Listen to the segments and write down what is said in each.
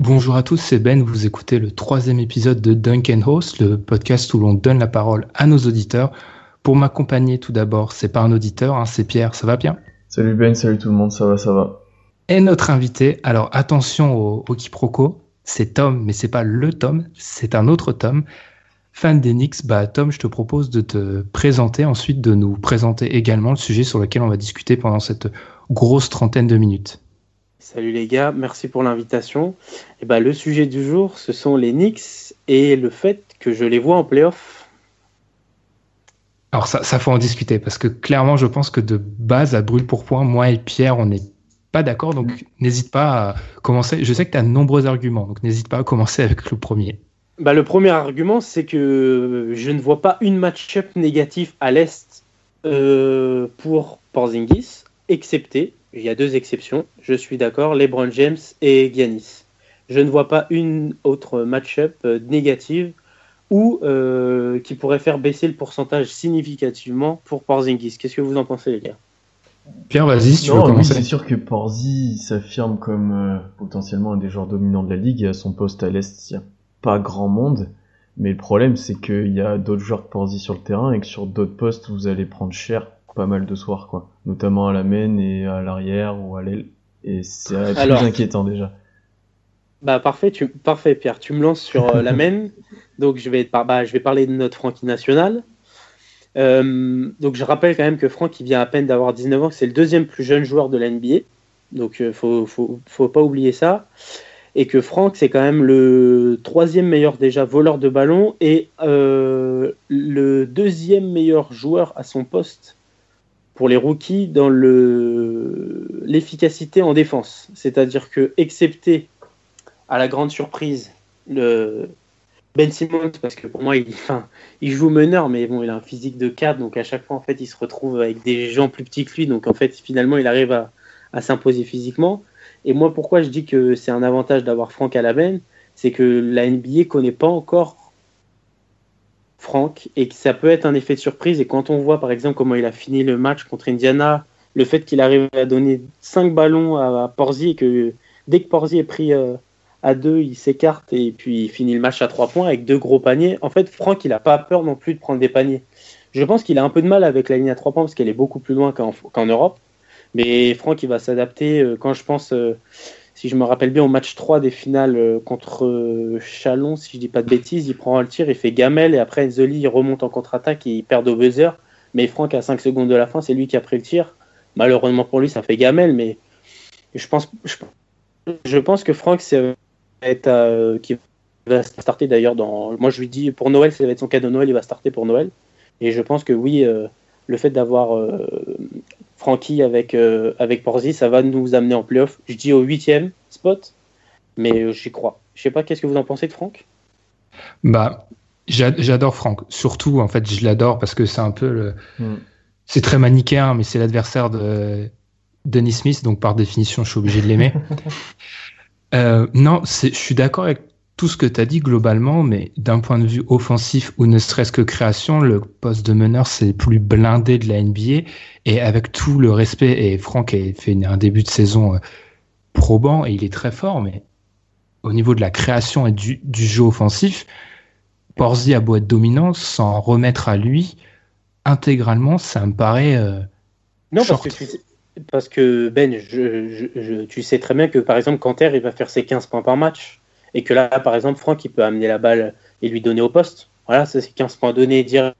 Bonjour à tous, c'est Ben, vous écoutez le troisième épisode de Duncan Host, le podcast où l'on donne la parole à nos auditeurs. Pour m'accompagner tout d'abord, c'est pas un auditeur, hein, c'est Pierre, ça va bien Salut Ben, salut tout le monde, ça va, ça va. Et notre invité, alors attention au, au quiproquo, c'est Tom, mais c'est pas le Tom, c'est un autre Tom. Fan d'Enix, bah Tom, je te propose de te présenter, ensuite de nous présenter également le sujet sur lequel on va discuter pendant cette grosse trentaine de minutes. Salut les gars, merci pour l'invitation. Et bah, le sujet du jour, ce sont les Knicks et le fait que je les vois en playoff. Alors ça, ça faut en discuter parce que clairement, je pense que de base, à brûle pour point, moi et Pierre, on n'est pas d'accord. Donc n'hésite pas à commencer. Je sais que tu as de nombreux arguments, donc n'hésite pas à commencer avec le premier. Bah, le premier argument, c'est que je ne vois pas une match-up négative à l'Est euh, pour Porzingis, excepté, il y a deux exceptions, je suis d'accord, LeBron James et Giannis. Je ne vois pas une autre match-up euh, négative ou euh, qui pourrait faire baisser le pourcentage significativement pour Porzingis. Qu'est-ce que vous en pensez, les gars? Pierre, vas-y, si tu veux Non, oui, commencer. c'est sûr que Porzi s'affirme comme euh, potentiellement un des joueurs dominants de la ligue. À son poste à l'Est, il n'y a pas grand monde. Mais le problème, c'est qu'il y a d'autres joueurs que Porzi sur le terrain et que sur d'autres postes, vous allez prendre cher pas mal de soirs, quoi. Notamment à la main et à l'arrière ou à l'aile. Et c'est plus Alors- inquiétant déjà. Bah parfait, tu, parfait Pierre, tu me lances sur euh, la même. Donc je vais, par- bah, je vais parler de notre Francky national. Euh, donc je rappelle quand même que Franck il vient à peine d'avoir 19 ans, c'est le deuxième plus jeune joueur de la NBA. Donc euh, faut, faut, faut pas oublier ça. Et que Franck c'est quand même le troisième meilleur déjà voleur de ballon et le deuxième meilleur joueur à son poste pour les rookies dans le l'efficacité en défense. C'est-à-dire que excepté à la grande surprise, le Ben Simmons, parce que pour moi, il, enfin, il joue meneur, mais bon, il a un physique de 4, donc à chaque fois, en fait, il se retrouve avec des gens plus petits que lui, donc en fait, finalement, il arrive à, à s'imposer physiquement. Et moi, pourquoi je dis que c'est un avantage d'avoir Franck à la benne, c'est que la NBA connaît pas encore Franck et que ça peut être un effet de surprise. Et quand on voit, par exemple, comment il a fini le match contre Indiana, le fait qu'il arrive à donner 5 ballons à, Porzi et que dès que Porzi est pris euh, à 2, il s'écarte et puis il finit le match à 3 points avec deux gros paniers. En fait, Franck, il n'a pas peur non plus de prendre des paniers. Je pense qu'il a un peu de mal avec la ligne à 3 points parce qu'elle est beaucoup plus loin qu'en qu'en Europe. Mais Franck, il va s'adapter. euh, Quand je pense, euh, si je me rappelle bien, au match 3 des finales euh, contre euh, Chalon, si je dis pas de bêtises, il prend le tir, il fait gamelle et après Enzoli, il remonte en contre-attaque et il perd au buzzer. Mais Franck, à 5 secondes de la fin, c'est lui qui a pris le tir. Malheureusement pour lui, ça fait gamelle, mais je pense, je, pense que Franck, c'est euh, qui va starter d'ailleurs dans. Moi, je lui dis pour Noël, ça va être son cadeau de Noël, il va starter pour Noël. Et je pense que oui, le fait d'avoir Francky avec, euh, avec Porzi, ça va nous amener en playoff. Je dis au huitième spot, mais euh, j'y crois. Je sais pas, qu'est-ce que vous en pensez de Franck? Bah, j'a- j'adore Franck. Surtout, en fait, je l'adore parce que c'est un peu le. Mm. C'est très manichéen, mais c'est l'adversaire de Dennis Smith, donc par définition, je suis obligé de l'aimer. Euh, non, c'est- je suis d'accord avec tout ce que tu as dit globalement, mais d'un point de vue offensif ou ne serait-ce que création, le poste de meneur, c'est le plus blindé de la NBA. Et avec tout le respect, et Franck a fait un début de saison euh, probant, et il est très fort, mais au niveau de la création et du, du jeu offensif, Porzi a beau être dominant, s'en remettre à lui intégralement, ça me paraît. euh, Non, parce que, tu sais- parce que Ben, je, je- je- tu sais très bien que par exemple, Canter, il va faire ses 15 points par match. Et que là, par exemple, Franck, il peut amener la balle et lui donner au poste. Voilà, c'est 15 points donnés dire-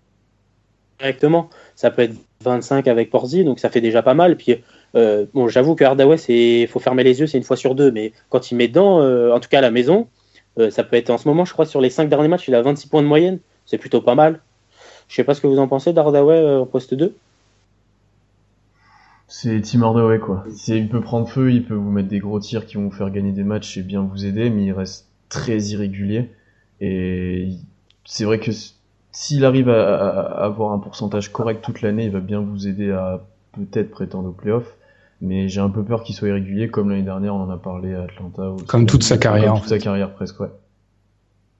directement. Ça peut être 25 avec Porzi, donc ça fait déjà pas mal. Puis, euh, bon, j'avoue que Hardaway, il faut fermer les yeux, c'est une fois sur deux. Mais quand il met dedans, euh, en tout cas à la maison, euh, ça peut être en ce moment, je crois, sur les 5 derniers matchs, il a 26 points de moyenne. C'est plutôt pas mal. Je sais pas ce que vous en pensez d'Hardaway en poste 2. C'est Tim Hardaway quoi. Il peut prendre feu, il peut vous mettre des gros tirs qui vont vous faire gagner des matchs et bien vous aider, mais il reste très irrégulier. Et c'est vrai que s'il arrive à, avoir un pourcentage correct toute l'année, il va bien vous aider à peut-être prétendre aux playoffs. Mais j'ai un peu peur qu'il soit irrégulier, comme l'année dernière, on en a parlé à Atlanta. Comme toute sa carrière. Comme toute sa carrière presque, ouais.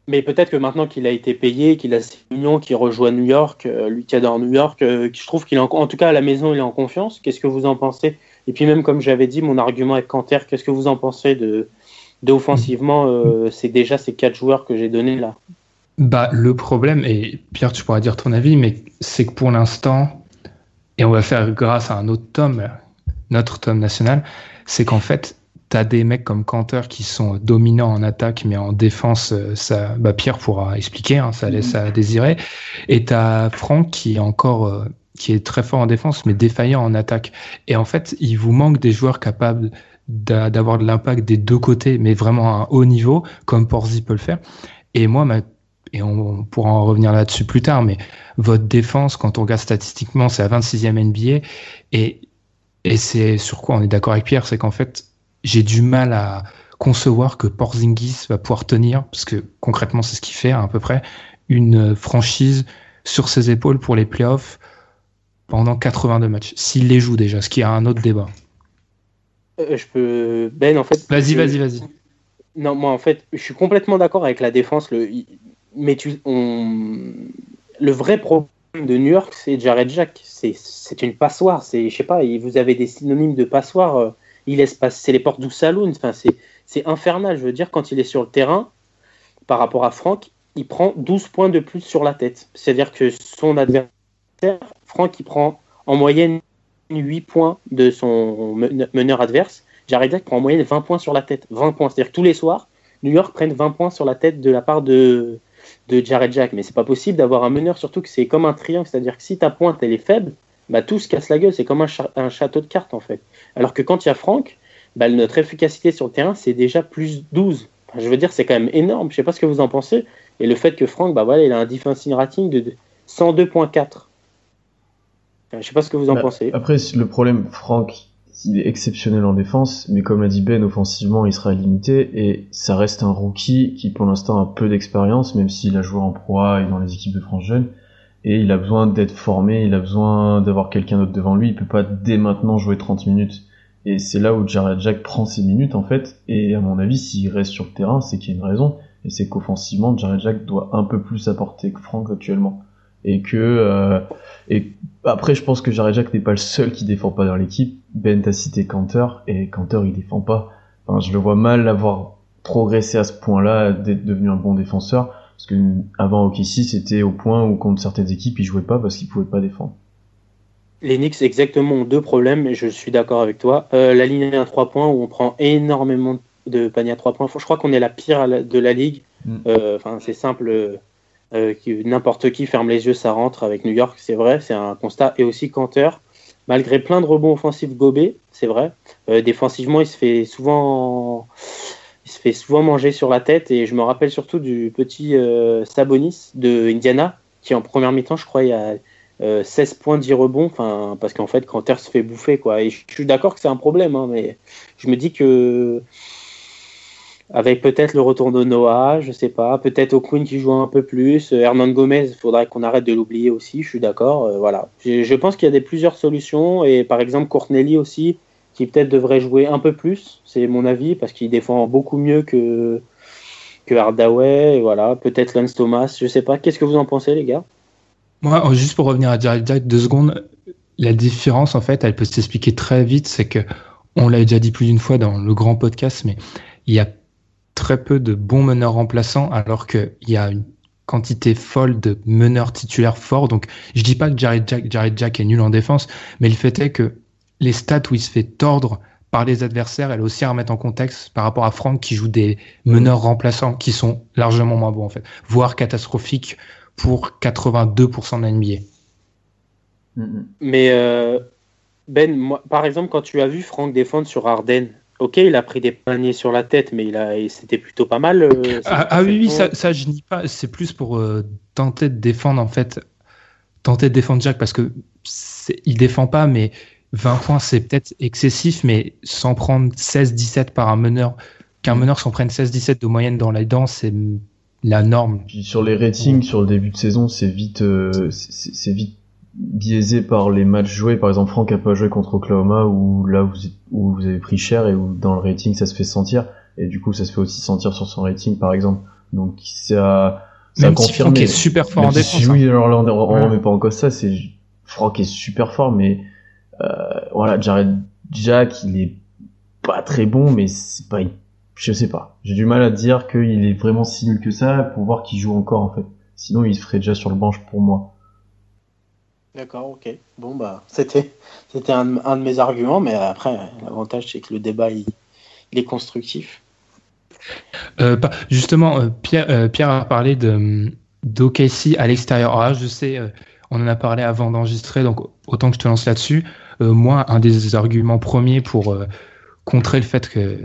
Mais peut-être que maintenant qu'il a été payé, qu'il a ses millions, qu'il rejoint New York, euh, lui qui adore New York, euh, je trouve qu'il est en, tout cas à la maison, il est en confiance. Qu'est-ce que vous en pensez? Et puis même comme j'avais dit, mon argument avec Canter, qu'est-ce que vous en pensez de, de euh, C'est déjà ces quatre joueurs que j'ai donnés là? Bah le problème et Pierre, tu pourras dire ton avis, mais c'est que pour l'instant, et on va faire grâce à un autre tome, notre tome national, c'est qu'en fait T'as des mecs comme Cantor qui sont dominants en attaque, mais en défense, euh, ça, bah Pierre pourra expliquer, hein, ça laisse à désirer. Et t'as Franck qui est encore, euh, qui est très fort en défense, mais défaillant en attaque. Et en fait, il vous manque des joueurs capables d'avoir de l'impact des deux côtés, mais vraiment à un haut niveau, comme Porzi peut le faire. Et moi, ma, et on, pourra en revenir là-dessus plus tard, mais votre défense, quand on regarde statistiquement, c'est à 26e NBA. Et, et c'est sur quoi on est d'accord avec Pierre, c'est qu'en fait, j'ai du mal à concevoir que Porzingis va pouvoir tenir, parce que concrètement c'est ce qu'il fait à peu près, une franchise sur ses épaules pour les playoffs pendant 82 matchs, s'il les joue déjà, ce qui est un autre débat. Euh, je peux... Ben en fait... Vas-y, vas-y, vas-y. Non, moi en fait, je suis complètement d'accord avec la défense, le... mais tu... On... le vrai problème de New York, c'est Jared Jack. C'est une passoire. Je sais pas, vous avez des synonymes de passoire. Il laisse passer, les portes du saloon, enfin, c'est infernal. Je veux dire, quand il est sur le terrain, par rapport à Franck, il prend 12 points de plus sur la tête. C'est-à-dire que son adversaire, Franck, il prend en moyenne 8 points de son meneur adverse. Jared Jack prend en moyenne 20 points sur la tête. 20 points. C'est-à-dire que tous les soirs, New York prennent 20 points sur la tête de la part de, de Jared Jack. Mais c'est pas possible d'avoir un meneur, surtout que c'est comme un triangle. C'est-à-dire que si ta pointe elle est faible, bah, tout se casse la gueule. C'est comme un, château de cartes, en fait. Alors que quand il y a Franck, bah, notre efficacité sur le terrain, c'est déjà plus 12. je veux dire, c'est quand même énorme. Je sais pas ce que vous en pensez. Et le fait que Franck, bah, voilà, il a un defensive rating de 102.4. Je sais pas ce que vous en bah, pensez. Après, le problème, Franck, il est exceptionnel en défense, mais comme l'a dit Ben, offensivement, il sera limité, et ça reste un rookie qui, pour l'instant, a peu d'expérience, même s'il a joué en proie et dans les équipes de France Jeune et il a besoin d'être formé, il a besoin d'avoir quelqu'un d'autre devant lui, il peut pas dès maintenant jouer 30 minutes. Et c'est là où Jared Jack prend ses minutes en fait, et à mon avis, s'il reste sur le terrain, c'est qu'il y a une raison, et c'est qu'offensivement, Jared Jack doit un peu plus apporter que Frank actuellement. Et que euh, et après, je pense que Jared Jack n'est pas le seul qui défend pas dans l'équipe. Ben t'a cité Canter, et Canter il défend pas. Enfin, je le vois mal avoir progressé à ce point-là, d'être devenu un bon défenseur parce que avant OKC, c'était au point où contre certaines équipes, ils jouaient pas parce qu'ils pouvaient pas défendre. Les Knicks exactement ont deux problèmes, et je suis d'accord avec toi. Euh, la ligne à 3 points où on prend énormément de paniers à 3 points. Je crois qu'on est la pire de la ligue. Mm. Euh, enfin, c'est simple. Euh, n'importe qui ferme les yeux, ça rentre avec New York, c'est vrai, c'est un constat. Et aussi Canter, malgré plein de rebonds offensifs gobés, c'est vrai. défensivement, il se fait souvent il se fait souvent manger sur la tête. Et je me rappelle surtout du petit euh, Sabonis de Indiana qui en première mi-temps je crois il y a 16 points 10 rebonds. Parce qu'en fait Canter se fait bouffer quoi. Et je suis d'accord que c'est un problème hein, mais je me dis que avec peut-être le retour de Noah, je sais pas, peut-être O'Quinn qui joue un peu plus, Hernan Gomez, faudrait qu'on arrête de l'oublier aussi, je suis d'accord, euh, voilà. Je, pense qu'il y a des plusieurs solutions. Et par exemple Courtnelly aussi, qui peut-être devrait jouer un peu plus, c'est mon avis, parce qu'il défend beaucoup mieux que, que Hardaway, voilà, peut-être Lance Thomas, je sais pas. Qu'est-ce que vous en pensez, les gars? Moi, juste pour revenir à Jared Jack, deux secondes, la différence, en fait, elle peut s'expliquer très vite, c'est que, on l'a déjà dit plus d'une fois dans le grand podcast, mais il y a très peu de bons meneurs remplaçants, alors qu'il y a une quantité folle de meneurs titulaires forts. Donc, je dis pas que Jared Jack est nul en défense, mais le fait est que les stats où il se fait tordre par les adversaires, elle aussi à remettre en contexte par rapport à Franck qui joue des meneurs remplaçants qui sont largement moins bons en fait, voire catastrophiques pour 82% de la NBA. Mais euh, Ben, moi, par exemple, quand tu as vu Franck défendre sur Arden, ok, il a pris des paniers sur la tête, mais il a, c'était plutôt pas mal. Euh, ah, ah oui, oui, ça, ça, je nie pas. C'est plus pour euh, tenter de défendre en fait, tenter de défendre Jack parce que il défend pas, mais 20 points, c'est peut-être excessif, mais sans prendre 16-17 par un meneur, qu'un mm. meneur s'en prenne 16-17 de moyenne dans la danse, c'est la norme. sur les ratings, sur le début de saison, c'est vite, euh, c'est vite biaisé par les matchs joués. Par exemple, Franck a pas joué contre Oklahoma, où là vous, où vous avez pris cher et où dans le rating ça se fait sentir. Et du coup, ça se fait aussi sentir sur son rating, par exemple. Donc ça, ça Même si Franck est super fort en défense. oui, hein. alors là, on, on remet pas en cause ça. C'est Franck est super fort, mais voilà, Jared Jack, il est pas très bon, mais c'est pas, je sais pas. J'ai du mal à dire qu'il est vraiment si nul que ça pour voir qu'il joue encore en fait. Sinon, il serait déjà sur le banc pour moi. D'accord, ok. Bon bah, c'était c'était un, de mes arguments, mais après, l'avantage c'est que le débat il, est constructif. Euh, justement, euh, Pierre, Pierre a parlé de d'OKC à l'extérieur. Alors je sais, on en a parlé avant d'enregistrer, donc autant que je te lance là-dessus. Euh, moi, un des arguments premiers pour euh, contrer le fait que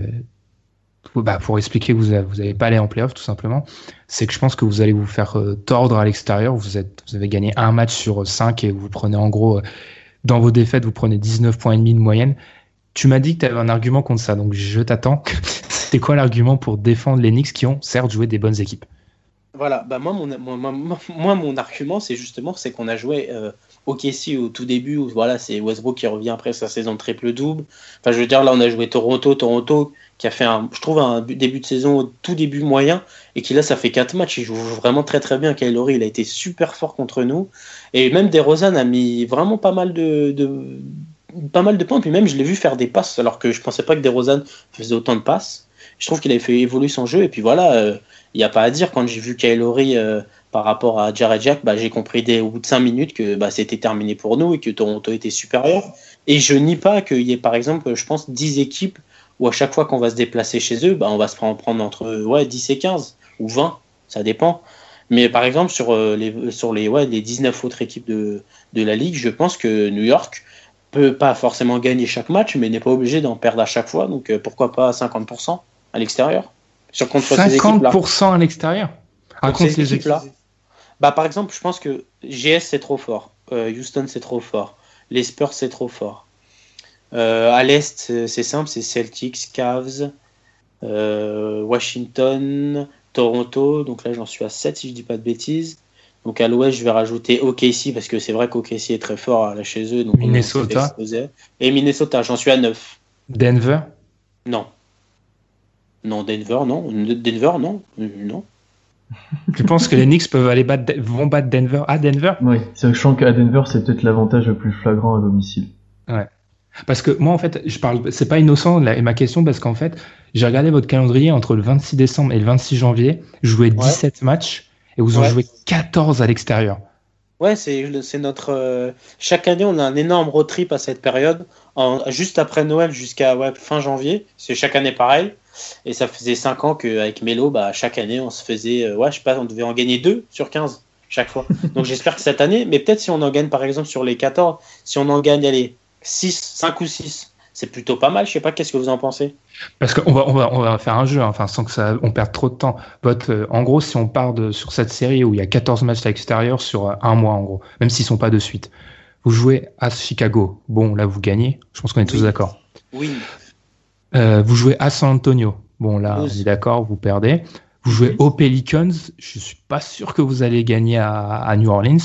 bah, pour expliquer que vous n'allez pas aller en playoff, tout simplement, c'est que je pense que vous allez vous faire euh, tordre à l'extérieur. Vous, vous avez gagné un match sur 5 et vous prenez en gros, dans vos défaites, vous prenez 19 points de moyenne. Tu m'as dit que tu avais un argument contre ça, donc je t'attends. c'est quoi l'argument pour défendre les Knicks qui ont certes joué des bonnes équipes? Voilà, bah moi, mon, moi, mon argument, c'est justement c'est qu'on a joué OKC au tout début, voilà, c'est Westbrook qui revient après sa saison triple-double. Enfin, je veux dire, là, on a joué Toronto, Toronto qui a fait, un, je trouve, un début de saison tout début moyen, et qui là, ça fait 4 matchs. Il joue vraiment très très bien. Kyle il a été super fort contre nous. Et même DeRozan a mis vraiment pas mal de, pas mal de points. Puis même, je l'ai vu faire des passes, alors que je pensais pas que DeRozan faisait autant de passes. Je trouve qu'il avait fait évoluer son jeu. Et puis voilà, euh, il n'y a pas à dire quand j'ai vu Kyle euh, par rapport à Jared Jack, bah, j'ai compris dès au bout de 5 minutes que bah, c'était terminé pour nous et que Toronto était supérieur. Et je nie pas qu'il y ait par exemple, je pense, 10 équipes où à chaque fois qu'on va se déplacer chez eux, bah, on va se prendre, prendre entre ouais, 10 et 15 ou 20, ça dépend. Mais par exemple, sur euh, les, sur les, ouais, les 19 autres équipes de, de la ligue, je pense que New York peut pas forcément gagner chaque match, mais n'est pas obligé d'en perdre à chaque fois. Donc euh, pourquoi pas 50% à l'extérieur? Sur contre 50% à l'extérieur Raconte ces équipes-là. Bah, par exemple, je pense que GS c'est trop fort, euh, Houston c'est trop fort, les Spurs c'est trop fort. Euh, à l'Est, c'est simple, c'est Celtics, Cavs, euh, Washington, Toronto. Donc là, j'en suis à 7 si je dis pas de bêtises. Donc à l'ouest, je vais rajouter OKC parce que c'est vrai qu'OKC est très fort là chez eux. Donc Minnesota. Et Minnesota, j'en suis à 9. Denver Non. Non, Denver, non. Denver, non. Non. Tu penses que les Knicks peuvent aller battre, vont battre Denver à Denver? Oui, sachant qu'à Denver, c'est peut-être l'avantage le plus flagrant à domicile. Ouais. Parce que moi, en fait, je parle, c'est pas innocent ma question parce qu'en fait, j'ai regardé votre calendrier entre le 26 décembre et le 26 janvier. Jouais 17 matchs et vous en jouez 14 à l'extérieur. Ouais, c'est notre. Euh, chaque année, on a un énorme road trip à cette période, juste après Noël jusqu'à fin janvier. C'est chaque année pareil. Et ça faisait 5 ans qu'avec Melo, bah, chaque année, on se faisait, euh, ouais, je sais pas, on devait en gagner 2 sur 15 chaque fois. Donc j'espère que cette année, mais peut-être si on en gagne par exemple sur les 14, si on en gagne, allez, 6, 5 ou 6, c'est plutôt pas mal. Je sais pas, qu'est-ce que vous en pensez? Parce qu'on va, on va, on va faire un jeu, hein, enfin, sans que ça, on perde trop de temps. Euh, en gros, si on part de, sur cette série où il y a 14 matchs à l'extérieur sur euh, un mois, en gros, même s'ils sont pas de suite, vous jouez à Chicago. Bon, là, vous gagnez. Je pense qu'on est tous d'accord. Oui. Euh, vous jouez à San Antonio. Bon, là, on est d'accord, vous perdez. Vous jouez aux Pelicans. Je suis pas sûr que vous allez gagner à, New Orleans.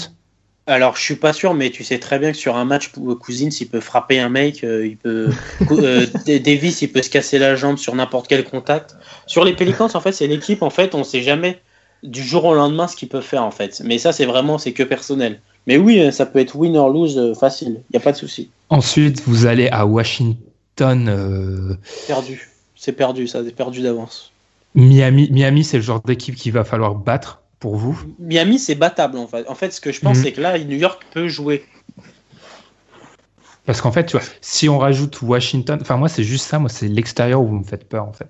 Alors, je suis pas sûr, mais tu sais très bien que sur un match, Cousins, il peut frapper un mec, euh, il peut, euh, Davis, il peut se casser la jambe sur n'importe quel contact. Sur les Pelicans, en fait, c'est l'équipe, en fait, on sait jamais du jour au lendemain ce qu'il peut faire, en fait. Mais ça, c'est vraiment, c'est que personnel. Mais oui, ça peut être win or lose facile, il y a pas de souci. Ensuite, vous allez à Washington euh, perdu. C'est perdu, ça, c'est perdu d'avance. Miami, Miami c'est le genre d'équipe qu'il va falloir battre pour vous Miami, c'est battable en fait. En fait, ce que je pense, mhm. c'est que là, New York peut jouer. Parce qu'en fait, tu vois, si on rajoute Washington, enfin moi, c'est juste ça, moi, c'est l'extérieur où vous me faites peur en fait.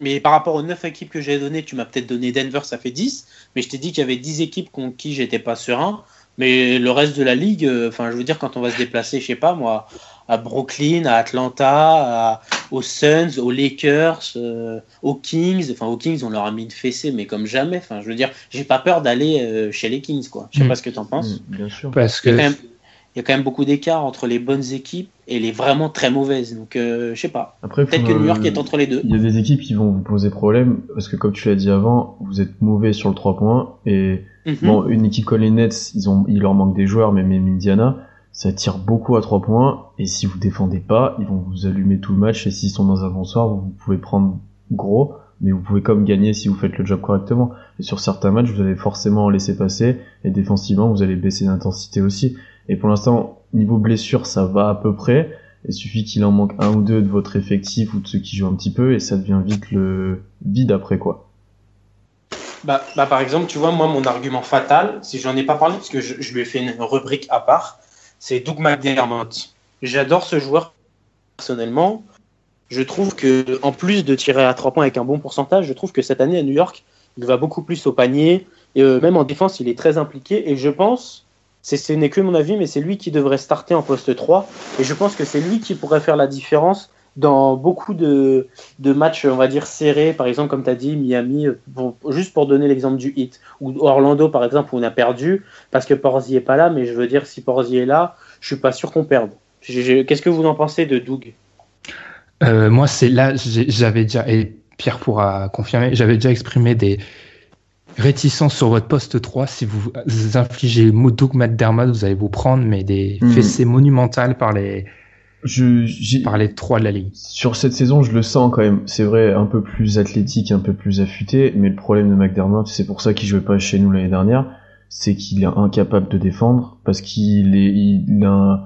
Mais par rapport aux 9 équipes que j'ai données, tu m'as peut-être donné Denver, ça fait 10, mais je t'ai dit qu'il y avait 10 équipes contre qui j'étais pas serein. Mais le reste de la ligue, euh, enfin, je veux dire, quand on va se déplacer, je sais pas moi, à Brooklyn, à Atlanta, aux Suns, aux Lakers, euh, aux Kings. Enfin, aux Kings, on leur a mis une fessée, mais comme jamais. Enfin, je veux dire, j'ai pas peur d'aller euh, chez les Kings, quoi. Je sais mm. pas ce que tu en penses. Mm, bien sûr. Parce que. il y a quand même beaucoup d'écart entre les bonnes équipes et les vraiment très mauvaises. Donc, euh, je sais pas. Peut-être que New York est entre les deux. Il y a des équipes qui vont vous poser problème parce que, comme tu l'as dit avant, vous êtes mauvais sur le 3 points. Et mhm. bon, une équipe comme les Nets, ils ont, il leur manque des joueurs, mais même Indiana, ça tire beaucoup à 3 points. Et si vous défendez pas, ils vont vous allumer tout le match. Et s'ils sont dans un bon soir, vous pouvez prendre gros mais vous pouvez comme gagner si vous faites le job correctement. Et sur certains matchs, vous allez forcément laisser passer, et défensivement, vous allez baisser d'intensité aussi. Et pour l'instant, niveau blessure, ça va à peu près. Il suffit qu'il en manque un ou deux de votre effectif ou de ceux qui jouent un petit peu, et ça devient vite le vide après quoi. Bah, bah par exemple, tu vois, moi, mon argument fatal, si j'en ai pas parlé, parce que je lui ai fait une rubrique à part, c'est Doug McDermott. J'adore ce joueur personnellement je trouve que en plus de tirer à 3 points avec un bon pourcentage, je trouve que cette année à New York, il va beaucoup plus au panier. Et euh, même en défense, il est très impliqué. Et je pense, ce n'est que mon avis, mais c'est lui qui devrait starter en poste 3. Et je pense que c'est lui qui pourrait faire la différence dans beaucoup de, de, matchs, on va dire, serrés. Par exemple, comme tu as dit, Miami, juste pour donner l'exemple du hit. Ou Orlando, par exemple, où on a perdu parce que Porzi est pas là. Mais je veux dire, si Porzi est là, je suis pas sûr qu'on perde. Qu'est-ce que vous en pensez de Doug? Euh, moi, c'est là, j'avais déjà, et Pierre pourra confirmer, j'avais déjà exprimé des réticences sur votre poste 3. Si vous, infligez Doug McDermott, vous allez vous prendre mais des hmm. fessées monumentales par les, je, par les trois de la ligue. Sur cette saison, je le sens quand même. C'est vrai, un peu plus athlétique, un peu plus affûté, mais le problème de McDermott, c'est pour ça qu'il jouait pas chez nous l'année dernière, c'est qu'il est incapable de défendre parce qu'il est, il a un,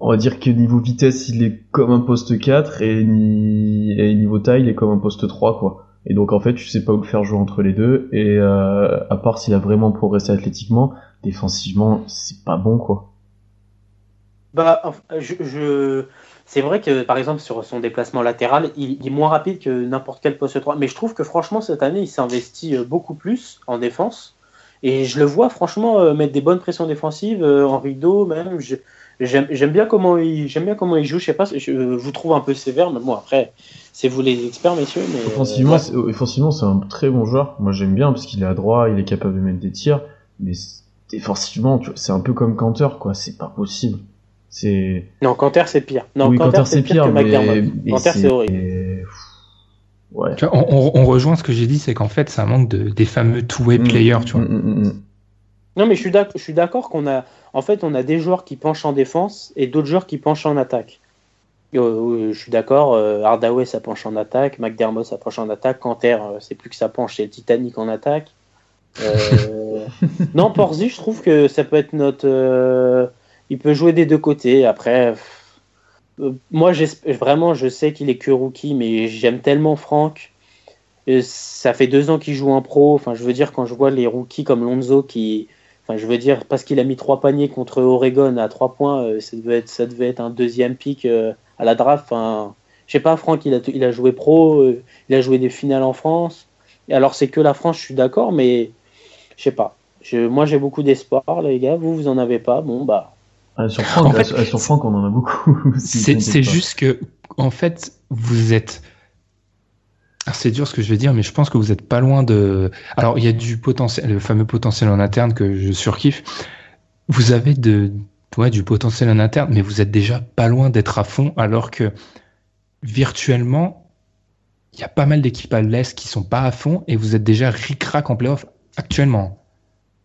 on va dire que niveau vitesse, il est comme un poste 4 et, niveau taille, il est comme un poste 3 quoi. Et donc en fait, tu sais pas où le faire jouer entre les deux et euh, à part s'il a vraiment progressé athlétiquement, défensivement, c'est pas bon quoi. Bah je, c'est vrai que par exemple sur son déplacement latéral, il, est moins rapide que n'importe quel poste 3, mais je trouve que franchement cette année, il s'investit euh, beaucoup plus en défense. Et je le vois franchement euh, mettre des bonnes pressions défensives en rideau même. Je, J'aime bien comment il j'aime bien comment il joue. Je sais pas, je vous trouve un peu sévère, mais bon après, c'est vous les experts, messieurs. Mais offensivement, euh, c'est un très bon joueur. Moi, j'aime bien parce qu'il est à droit, il est capable de mettre des tirs, mais défensivement, c'est un peu comme Canter, quoi. C'est pas possible. C'est non, Canter c'est pire. Non, oui, Canter c'est pire, pire, que Canter c'est horrible. Ouais. on, on, rejoint ce que j'ai dit, c'est qu'en fait, ça manque de, des fameux two-way mm, players, tu vois. Mm, mm, non, mais je suis d'accord qu'on a, en fait, on a des joueurs qui penchent en défense et d'autres joueurs qui penchent en attaque. Euh, je suis d'accord, euh, Hardaway ça penche en attaque, McDermott ça penche en attaque, Canter euh, c'est plus que ça penche, c'est le Titanic en attaque. non, Porzi, je trouve que ça peut être notre. Il peut jouer des deux côtés. Après, moi vraiment, je sais qu'il est que rookie, mais j'aime tellement Franck. ça fait deux ans qu'il joue en pro. Enfin, je veux dire, quand je vois les rookies comme Lonzo qui, je veux dire, parce qu'il a mis trois paniers contre Oregon à trois points, euh, ça, devait être, ça devait être un deuxième pic euh, à la draft. Enfin, je sais pas, Franck, il a, il a joué pro, euh, il a joué des finales en France. Et alors, c'est que la France, je suis d'accord, mais je sais pas. Moi, j'ai beaucoup d'espoir, les gars. Vous, vous en avez pas. Bon, bah. Ah, sur, Franck, sur Franck, on en a beaucoup. c'est juste que, en fait, vous êtes ah, c'est dur ce que je vais dire, mais je pense que vous êtes pas loin de. Alors, il y a du potentiel, le fameux potentiel en interne que je surkiffe. Vous avez de, ouais, du potentiel en interne, mais vous êtes déjà pas loin d'être à fond, alors que virtuellement, il y a pas mal d'équipes à l'Est qui sont pas à fond, et vous êtes déjà ric-rac en playoff actuellement.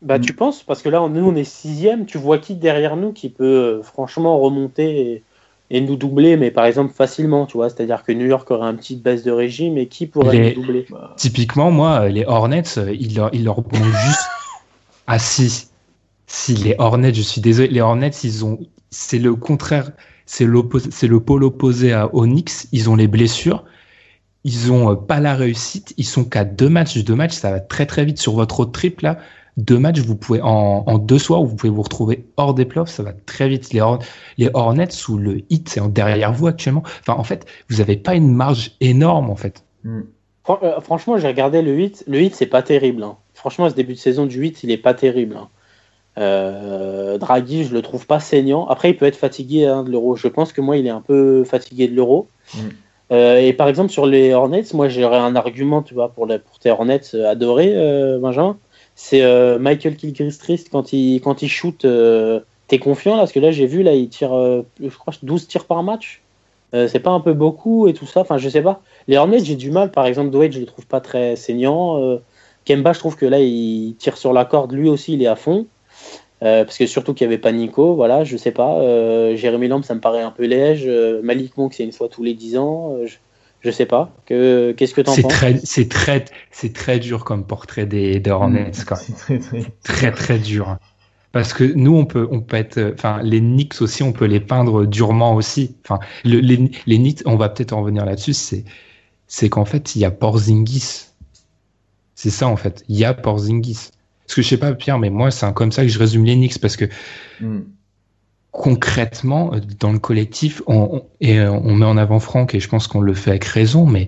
Bah, tu penses Parce que là, nous, on est sixième. Tu vois qui derrière nous qui peut euh, franchement remonter et et nous doubler, mais par exemple facilement, tu vois. C'est-à-dire que New York aurait un petit baisse de régime et qui pourrait nous doubler? Typiquement, moi, les Hornets, ils leur, ils leur juste. ah si, si les Hornets, je suis désolé, les Hornets, ils ont, c'est le contraire, c'est l'opposé, c'est le pôle opposé à Onyx. Ils ont les blessures, ils ont euh, pas la réussite, ils sont qu'à deux matchs, deux matchs, ça va très très vite sur votre autre trip là deux matchs, vous pouvez en, deux soirs, vous pouvez vous retrouver hors des playoffs, ça va très vite. Les, les Hornets sous le hit, c'est derrière vous actuellement. Enfin, en fait, vous n'avez pas une marge énorme en fait. Hmm. Euh, franchement, j'ai regardé le 8. Le 8, c'est pas terrible. Hein. Franchement, ce début de saison du 8, il est pas terrible. Hein. Euh, Draghi, je le trouve pas saignant. Après, il peut être fatigué hein, de l'euro. Je pense que moi, il est un peu fatigué de l'euro. Hmm. Euh, et par exemple, sur les Hornets, moi, j'aurais un argument, tu vois, pour, les, pour tes Hornets adorés, Benjamin c'est euh, Michael Kilgristrist quand il, quand il shoot euh, T'es confiant là? Parce que là, j'ai vu, là, il tire, euh, je crois, 12 tirs par match. C'est pas un peu beaucoup et tout ça Enfin, je sais pas. Les Hornets, j'ai du mal. Par exemple, Dwight, je le trouve pas très saignant. Kemba, je trouve que là, il tire sur la corde. Lui aussi, il est à fond. parce que surtout qu'il n'y avait pas Nico, voilà, je sais pas. Jérémy Lamb, ça me paraît un peu léger. Malik Monk, c'est une fois tous les 10 ans. Je, sais pas. Qu'est-ce que tu en penses très, C'est très, c'est très dur comme portrait des, des Hornets. C'est très, très, très, très dur. Parce que nous, on peut, on peut être, enfin, les Knicks aussi, on peut les peindre durement aussi. Enfin, les, les Knicks, on va peut-être en revenir là-dessus, c'est, c'est qu'en fait, il y a Porzingis. C'est ça, en fait. Il y a Porzingis. Parce que je sais pas, Pierre, mais moi, c'est comme ça que je résume les Knicks parce que mm. Concrètement, dans le collectif, on, et euh, on met en avant Franck et je pense qu'on le fait avec raison, mais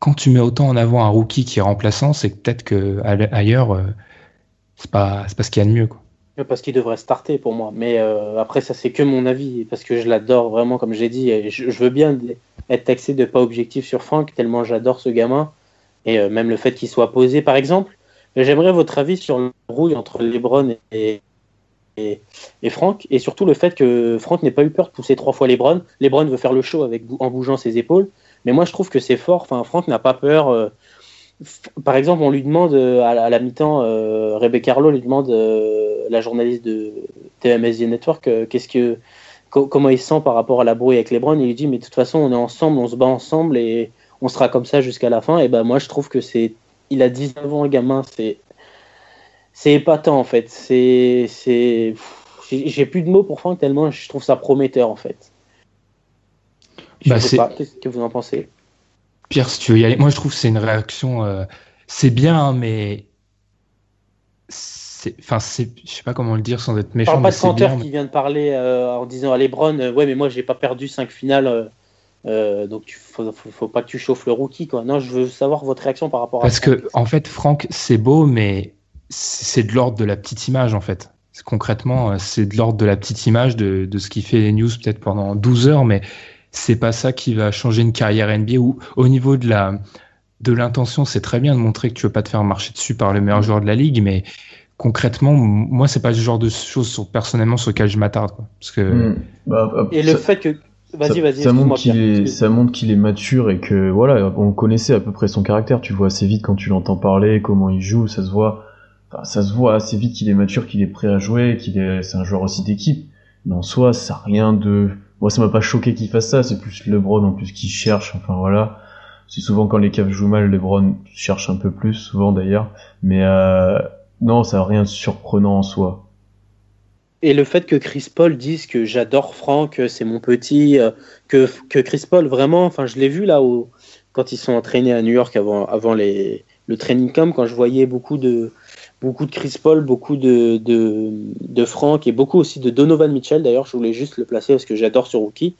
quand tu mets autant en avant un rookie qui est remplaçant, c'est peut-être que ailleurs, euh, c'est pas, pas ce qu'il y a de mieux, quoi. Parce qu'il devrait starter pour moi. Mais euh, après, ça, c'est que mon avis. Parce que je l'adore vraiment, comme j'ai dit. Et je, veux bien être taxé de pas objectif sur Franck, tellement j'adore ce gamin. Et euh, même le fait qu'il soit posé, par exemple. J'aimerais votre avis sur le rouille entre Lebron et, et, et, Franck. Et surtout le fait que Franck n'ait pas eu peur de pousser trois fois Lebron. Lebron veut faire le show avec, en bougeant ses épaules. Mais moi, je trouve que c'est fort. Enfin, Franck n'a pas peur. Euh, par exemple, on lui demande euh, à la, mi-temps, euh, Rebecca Carlo lui demande, la journaliste de TMSD Network, qu'est-ce que, comment il se sent par rapport à la brouille avec Lebron? Il lui dit, mais de toute façon, on est ensemble, on se bat ensemble et on sera comme ça jusqu'à la fin. Et ben moi, je trouve que c'est, il a 19 ans, gamin, c'est, c'est épatant en fait. C'est, c'est, j'ai plus de mots pour Franck tellement je trouve ça prometteur en fait. Je bah, sais pas, qu'est-ce que vous en pensez? Pierre, si tu veux y aller, moi je trouve que c'est une réaction, euh, c'est bien, hein, mais enfin, c'est, je sais pas comment le dire sans être méchant. Parle pas de Canteur qui vient de parler euh, en disant à Lebron, euh, ouais, mais moi j'ai pas perdu 5 finales, donc il faut, faut, pas que tu chauffes le rookie, quoi. Non, je veux savoir votre réaction par rapport à. Parce que en fait, Franck, c'est beau, mais c'est de l'ordre de la petite image, en fait. Concrètement, c'est de l'ordre de la petite image de, de ce qui fait les news peut-être pendant 12 heures, mais c'est pas ça qui va changer une carrière NBA ou au niveau de la de l'intention, c'est très bien de montrer que tu veux pas te faire marcher dessus par le meilleur joueur de la ligue, mais concrètement, moi, c'est pas le genre de choses sur, personnellement sur lequel je m'attarde. Parce que... Hmm. Bah, et le fait que. Vas-y, vas-y. Ça, montre qu'il est, ça montre qu'il est mature et que, voilà, on connaissait à peu près son caractère. Tu vois assez vite quand tu l'entends parler, comment il joue, ça se voit. Ça se voit assez vite qu'il est mature, qu'il est prêt à jouer, qu'il est, c'est un joueur aussi d'équipe. Mais en soi, ça n'a rien de, moi, ça m'a pas choqué qu'il fasse ça. C'est plus LeBron en plus qui cherche. Enfin voilà. C'est souvent quand les Cavs jouent mal, LeBron cherche un peu plus, souvent d'ailleurs. Mais euh, non, ça n'a rien de surprenant en soi. Et le fait que Chris Paul dise que j'adore Franck, c'est mon petit, euh, que, que Chris Paul vraiment, enfin je l'ai vu là où, quand ils sont entraînés à New York avant, avant les, le training camp, quand je voyais beaucoup de, beaucoup de Chris Paul, beaucoup de, de, et beaucoup aussi de Donovan Mitchell. D'ailleurs, je voulais juste le placer parce que j'adore ce rookie.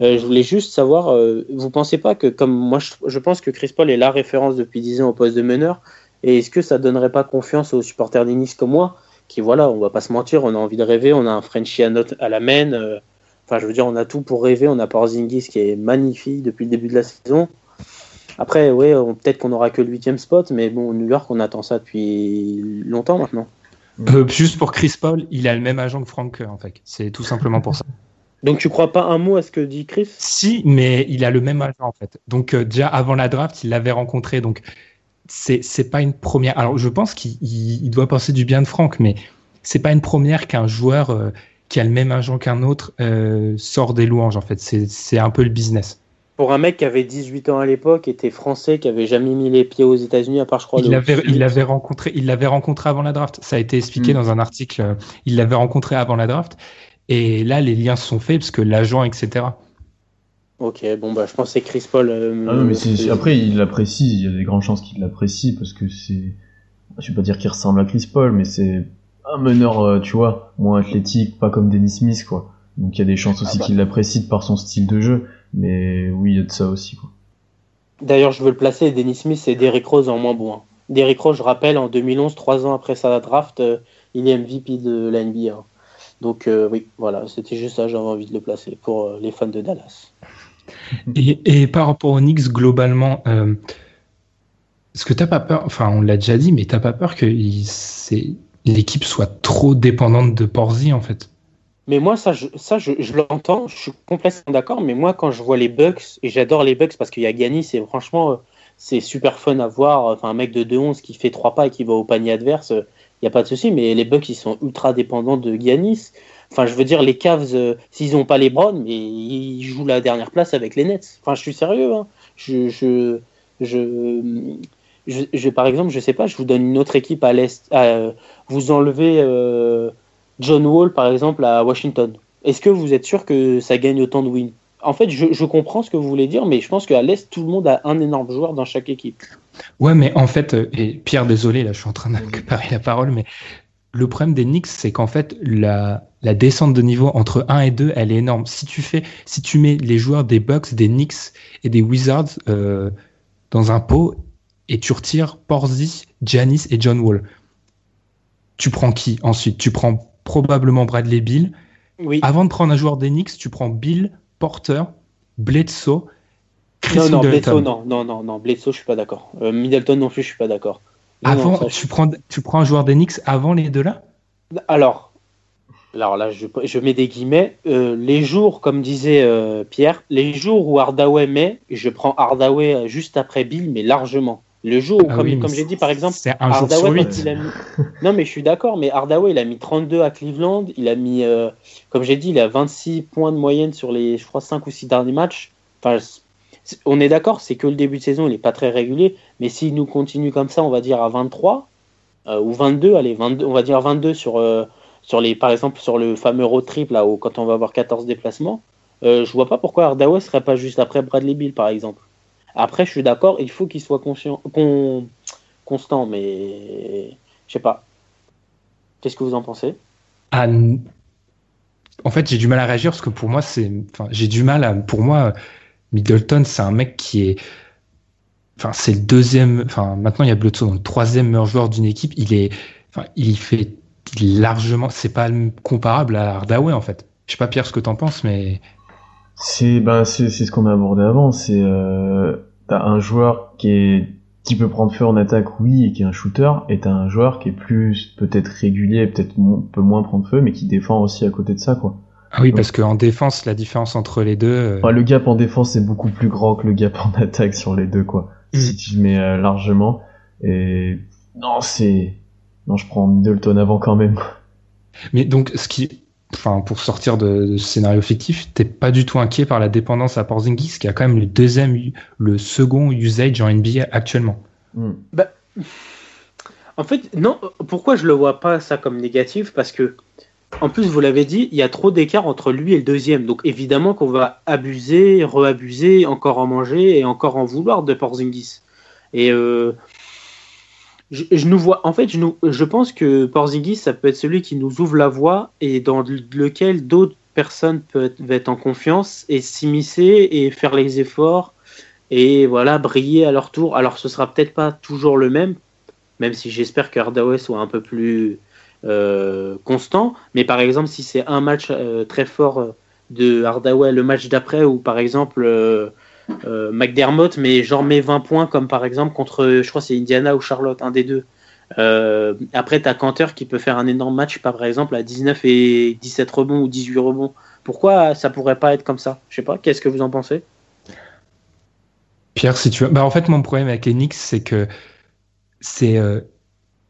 Euh, je voulais juste savoir, euh, vous pensez pas que, comme moi, je, pense que Chris Paul est la référence depuis 10 ans au poste de meneur, et est-ce que ça donnerait pas confiance aux supporters d'Inis comme moi, qui, voilà, on va pas se mentir, on a envie de rêver, on a un Frenchie à, note, à la main, euh, enfin, je veux dire, on a tout pour rêver, on a Porzingis qui est magnifique depuis le début de la saison. Après, ouais, peut-être qu'on n'aura que le huitième spot, mais bon, New York, on attend ça depuis longtemps maintenant. Euh, juste pour Chris Paul, il a le même agent que Frank en fait. C'est tout simplement pour ça. Donc tu crois pas un mot à ce que dit Chris? Si, mais il a le même agent en fait. Donc euh, déjà avant la draft, il l'avait rencontré. Donc c'est pas une première. Alors je pense qu'il doit penser du bien de Frank, mais c'est pas une première qu'un joueur euh, qui a le même agent qu'un autre sort des louanges en fait. C'est un peu le business pour un mec qui avait 18 ans à l'époque, était français, qui avait jamais mis les pieds aux États-Unis, à part, je crois. Il l'avait, il l'avait rencontré, il l'avait rencontré avant la draft. Ça a été expliqué mm. dans un article. Euh, il l'avait rencontré avant la draft. Et là, les liens se sont faits parce que l'agent, etc. Ok, bon, bah, je pense que c'est Chris Paul. Euh, ah non, mais après, il l'apprécie. Il y a des grandes chances qu'il l'apprécie parce que c'est. Je vais pas dire qu'il ressemble à Chris Paul, mais c'est un meneur, euh, tu vois, moins athlétique, pas comme Dennis Smith, quoi. Donc il y a des chances aussi ah bah. qu'il l'apprécie par son style de jeu. Mais oui, il y a de ça aussi. Quoi. D'ailleurs, je veux le placer, Dennis Smith et Derrick Rose en moins bon. Hein. Derrick Rose, je rappelle, en 2011, trois ans après sa draft, euh, il est MVP de la NBA. Donc euh, oui, voilà, c'était juste ça, j'avais envie de le placer pour euh, les fans de Dallas. Et, par rapport aux Knicks, globalement, est-ce que t'as pas peur, enfin on l'a déjà dit, mais t'as pas peur que l'équipe soit trop dépendante de Porzi en fait? Mais moi, ça, je, ça, je, l'entends, je suis complètement d'accord. Mais moi, quand je vois les Bucks, et j'adore les Bucks parce qu'il y a Gani, c'est franchement, c'est super fun à voir. Enfin, un mec de 2-11 qui fait 3 pas et qui va au panier adverse, il n'y a pas de souci. Mais les Bucks, ils sont ultra dépendants de Giannis. Enfin, je veux dire, les Cavs, euh, s'ils n'ont pas les Browns, mais ils jouent la dernière place avec les Nets. Enfin, je suis sérieux. Hein. Je, je, je, je, par exemple, je sais pas, je vous donne une autre équipe à l'Est. vous enlevez euh, John Wall, par exemple, à Washington. Est-ce que vous êtes sûr que ça gagne autant de wins En fait, je, comprends ce que vous voulez dire, mais je pense qu'à l'Est, tout le monde a un énorme joueur dans chaque équipe. Ouais, mais en fait, euh, et Pierre, désolé, là, je suis en train d'accaparer la parole, mais le problème des Knicks, c'est qu'en fait, la, descente de niveau entre 1 et 2, elle est énorme. Si tu fais, si tu mets les joueurs des Bucks, des Knicks et des Wizards euh, dans un pot et tu retires Porzi, Giannis et John Wall, tu prends qui ensuite? Tu prends probablement Bradley Bill. Oui. Avant de prendre un joueur Knicks, tu prends Bill, Porter, Bledsoe, Chris non, non, Bledsoe, non, non, non, non, Bledsoe, je suis pas d'accord. Euh, Middleton non plus, je suis pas d'accord. Avant, tu, prends, tu prends un joueur d'Enix avant les deux là Alors, alors là, je, je mets des guillemets. Euh, les jours, comme disait euh, Pierre, les jours où Hardaway met, je prends Hardaway juste après Bill, mais largement. Le jour où, ah comme, comme j'ai dit par exemple, c'est un jour sur 8. Non, mais je suis d'accord, mais Hardaway, il a mis 32 à Cleveland, il a mis, euh, comme j'ai dit, il a 26 points de moyenne sur les, je crois, 5 ou 6 derniers matchs. Enfin, on est d'accord, c'est que le début de saison, il n'est pas très régulier, mais s'il nous continue comme ça, on va dire à 23 euh, ou 22, allez, 22, on va dire 22 sur, euh, sur les, par exemple sur le fameux road trip là où quand on va avoir 14 déplacements, euh, je vois pas pourquoi Hardaway serait pas juste après Bradley Bill par exemple. Après, je suis d'accord, il faut qu'il soit conscient, constant, mais je sais pas. Qu'est-ce que vous en pensez? Ah, En fait, j'ai du mal à réagir parce que pour moi, c'est, enfin, j'ai du mal à, pour moi Middleton, c'est un mec qui est. Enfin, c'est le deuxième. Enfin, maintenant, il y a Bledsoe, donc le troisième meilleur joueur d'une équipe. Il est. Enfin, il fait largement. C'est pas comparable à Hardaway, en fait. Je sais pas, Pierre, ce que t'en penses, mais. C'est ben, c'est ce qu'on a abordé avant. C'est. Euh, t'as un joueur qui est qui peut prendre feu en attaque, oui, et qui est un shooter, et t'as un joueur qui est plus peut-être régulier, peut-être un peu moins prendre feu, mais qui défend aussi à côté de ça, quoi. Ah oui, parce qu'en défense, la différence entre les deux. Euh, le gap en défense est beaucoup plus grand que le gap en attaque sur les deux, quoi. Mm. Si tu le mets euh, largement. Et non, c'est. Non, je prends Middleton avant quand même. Mais donc, ce qui. Enfin, pour sortir de, ce scénario fictif, t'es pas du tout inquiet par la dépendance à Porzingis, qui a quand même le deuxième, le second usage en NBA actuellement. Mm. Bah, en fait, non. Pourquoi je le vois pas ça comme négatif? Parce que en plus, vous l'avez dit, il y a trop d'écart entre lui et le deuxième. Donc évidemment qu'on va abuser, reabuser, encore en manger et encore en vouloir de Porzingis. Et euh, je, nous vois, en fait, je, pense que Porzingis, ça peut être celui qui nous ouvre la voie et dans lequel d'autres personnes peuvent être en confiance et s'immiscer et faire les efforts et voilà, briller à leur tour. Alors ce sera peut-être pas toujours le même, même si j'espère que Hardaway soit un peu plus euh, constant. Mais par exemple, si c'est un match euh, très fort euh, de Hardaway, le match d'après, ou par exemple McDermott, mais genre met 20 points, comme par exemple contre, je crois c'est Indiana ou Charlotte, un des deux. après, tu as qui peut faire un énorme match, par exemple, à 19 et 17 rebonds ou 18 rebonds. Pourquoi ça pourrait pas être comme ça? Je sais pas, qu'est-ce que vous en pensez? Pierre, si tu veux. Bah, en fait, mon problème avec Knicks, c'est que c'est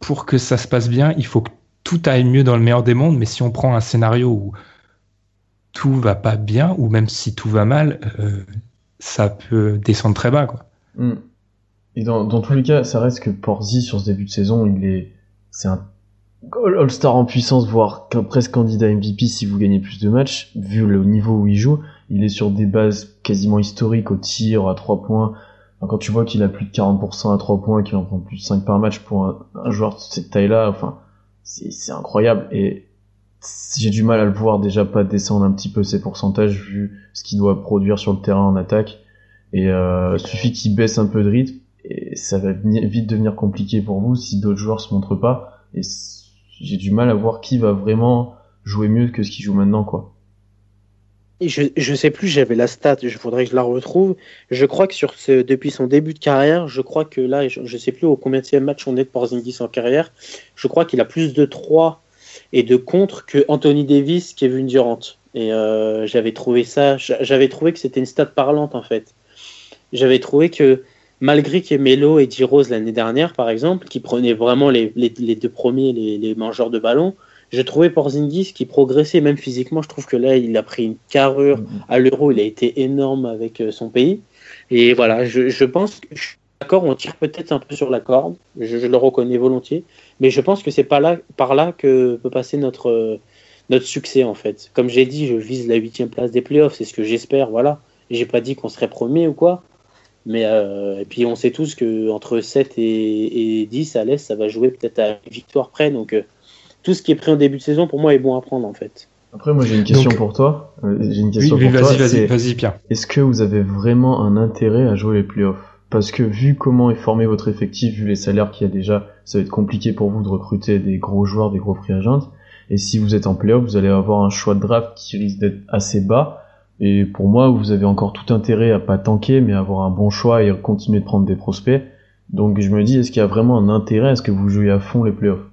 pour que ça se passe bien, il faut que tout aille mieux dans le meilleur des mondes, mais si on prend un scénario où tout va pas bien, ou même si tout va mal, euh, ça peut descendre très bas. Quoi. Hmm. Et dans, dans, tous les cas, ça reste que Porzi, sur ce début de saison, il est, c'est un All-Star en puissance, voire presque candidat MVP si vous gagnez plus de matchs, vu le niveau où il joue. Il est sur des bases quasiment historiques au tir, à 3 points. quand tu vois qu'il a plus de 40% à 3 points, qu'il en prend plus de 5 par match pour un, joueur de cette taille-là, enfin, c'est incroyable et j'ai du mal à le voir déjà pas descendre un petit peu ses pourcentages vu ce qu'il doit produire sur le terrain en attaque. Et euh, suffit qu'il baisse un peu de rythme et ça va vite devenir compliqué pour vous si d'autres joueurs se montrent pas. Et j'ai du mal à voir qui va vraiment jouer mieux que ce qu'il joue maintenant quoi. Je, je sais plus, j'avais la stat, je voudrais que je la retrouve. Je crois que sur ce, depuis son début de carrière, je crois que là, je, ne sais plus au combien de match on est de Porzingis en carrière, je crois qu'il a plus de 3 et de contre que Anthony Davis, Kevin Durant. Et euh, j'avais trouvé ça, j'avais trouvé que c'était une stat parlante en fait. J'avais trouvé que malgré ait Melo et D. Rose l'année dernière, par exemple, qui prenaient vraiment les, les, deux premiers, les, les, mangeurs de ballon, je trouvais Porzingis qui progressait même physiquement. Je trouve que là, il a pris une carrure mm-hmm. à l'euro. Il a été énorme avec euh, son pays. Et voilà, je, je pense que je d'accord, on tire peut-être un peu sur la corde. Je, je, le reconnais volontiers. Mais je pense que c'est pas là, par là que peut passer notre, notre succès, en fait. Comme j'ai dit, je vise la huitième place des playoffs. C'est ce que j'espère. Voilà. J'ai pas dit qu'on serait premier ou quoi. Mais euh, et puis on sait tous que entre 7 et, et 10 à l'Est, ça va jouer peut-être à une victoire près. Donc euh, tout ce qui est pris en début de saison, pour moi, est bon à prendre en fait. Après, moi j'ai une question pour toi. Euh, j'ai une question oui, pour vas-y, Vas-y, vas-y, Pierre. Est-ce que vous avez vraiment un intérêt à jouer les playoffs? Parce que vu comment est formé votre effectif, vu les salaires qu'il y a déjà, ça va être compliqué pour vous de recruter des gros joueurs, des gros free agents. Et si vous êtes en playoff, vous allez avoir un choix de draft qui risque d'être assez bas et pour moi, vous avez encore tout intérêt à pas tanker, mais à avoir un bon choix et continuer de prendre des prospects. Donc je me dis, est-ce qu'il y a vraiment un intérêt à ce que vous jouiez à fond les playoffs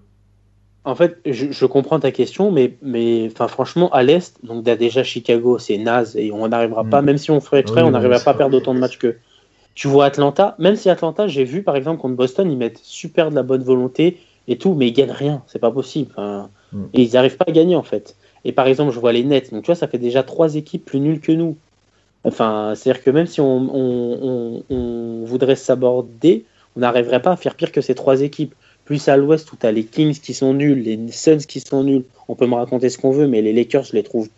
En fait, je, comprends ta question, mais, mais enfin, franchement, à l'Est, donc déjà Chicago, c'est naze et on n'arrivera pas, mm. même si on ferait exprès, on n'arrivera pas à perdre autant de matchs que. Tu vois Atlanta, même si Atlanta, j'ai vu par exemple contre Boston, ils mettent super de la bonne volonté et tout, mais ils gagnent rien, c'est pas possible. Mm. Et ils n'arrivent pas à gagner en fait. Et par exemple, je vois les Nets. Donc, tu vois, ça fait déjà trois équipes plus nulles que nous. Enfin, c'est-à-dire que même si on, voudrait s'aborder, on n'arriverait pas à faire pire que ces trois équipes. Plus à l'ouest où tu as les Kings qui sont nuls, les Suns qui sont nuls. On peut me raconter ce qu'on veut, mais les Lakers, je les trouve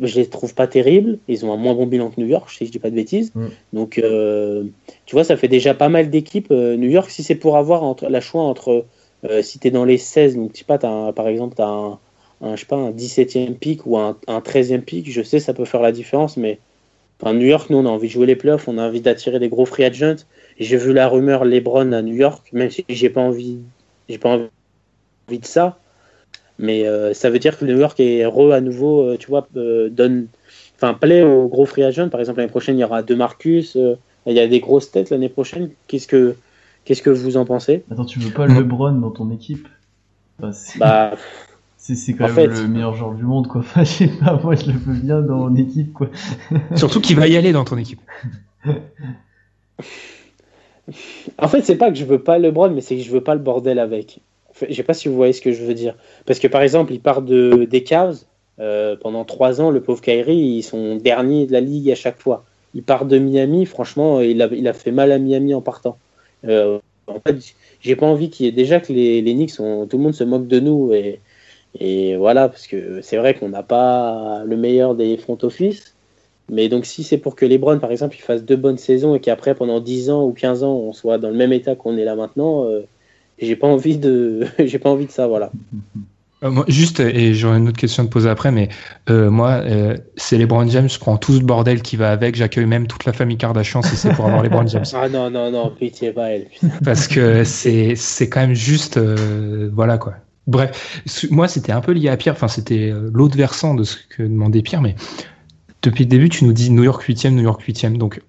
je les trouve pas terribles. Ils ont un moins bon bilan que New York, si je dis pas de bêtises. Mm. Donc, euh, tu vois, ça fait déjà pas mal d'équipes. Euh, New York, si c'est pour avoir entre, la choix entre, euh, si tu es dans les 16, donc tu sais pas, par exemple, tu as un, un, je sais pas, un 17e pic ou un, un 13e pic, je sais ça peut faire la différence, mais enfin, New York, nous on a envie de jouer les playoffs, on a envie d'attirer des gros free agents. J'ai vu la rumeur LeBron à New York, même si j'ai pas envie, j'ai pas envie de ça, mais euh, ça veut dire que New York est re à nouveau, euh, tu vois, euh, donne, enfin plaît aux gros free agents. Par exemple l'année prochaine il y aura deux Marcus, il y a des grosses têtes l'année prochaine. Qu'est-ce que Qu'est-ce que vous en pensez? Attends, tu veux pas LeBron dans ton équipe? Bah, c'est quand même le meilleur joueur du monde, quoi. Enfin, je sais pas, moi je le veux bien dans mon équipe, quoi. Surtout qu'il va y aller dans ton équipe. en fait, c'est pas que je veux pas LeBron, mais c'est que je veux pas le bordel avec. Je sais pas si vous voyez ce que je veux dire. Parce que par exemple, il part de, des Cavs. Euh, pendant trois ans, le pauvre Kyrie, ils sont derniers de la ligue à chaque fois. Il part de Miami, franchement, il a, il fait mal à Miami en partant. Euh, en fait, j'ai pas envie qu'il y ait déjà que les, Knicks, tout le monde se moque de nous et, voilà, parce que c'est vrai qu'on n'a pas le meilleur des front office. Mais donc, si c'est pour que les Browns, par exemple, ils fassent deux bonnes saisons et qu'après, pendant 10 ans ou 15 ans, on soit dans le même état qu'on est là maintenant, euh, j'ai pas envie de, j'ai pas envie de ça, voilà. Euh, juste, et j'aurais une autre question à te poser après, mais euh, moi, c'est les Brown James, je prends tout ce bordel qui va avec, j'accueille même toute la famille Kardashian si c'est pour avoir les Brown James. Ah non, non, non, pitié, pas elle. Parce que c'est, c'est quand même juste, voilà quoi. Bref, moi c'était un peu lié à Pierre, enfin c'était euh, l'autre versant de ce que demandait Pierre, mais depuis le début tu nous dis New York 8 New York 8 donc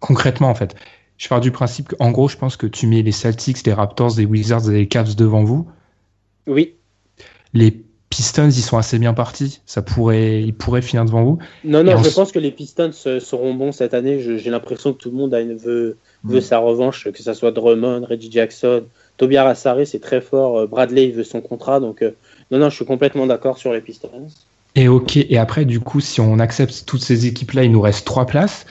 concrètement en fait, je pars du principe qu'en gros je pense que tu mets les Celtics, les Raptors, les Wizards et les Cavs devant vous. Oui. Les Pistons, ils sont assez bien partis. Ça pourrait, ils pourraient finir devant vous. Non, non, je pense que les Pistons seront bons cette année. J'ai l'impression que tout le monde a une, veut, veut mm. sa revanche, que ce soit Drummond, Reggie Jackson, Tobias Assaré, c'est très fort. Euh, Bradley, il veut son contrat. Donc, euh, non, non, je suis complètement d'accord sur les Pistons. Et ok, et après, du coup, si on accepte toutes ces équipes-là, il nous reste trois places.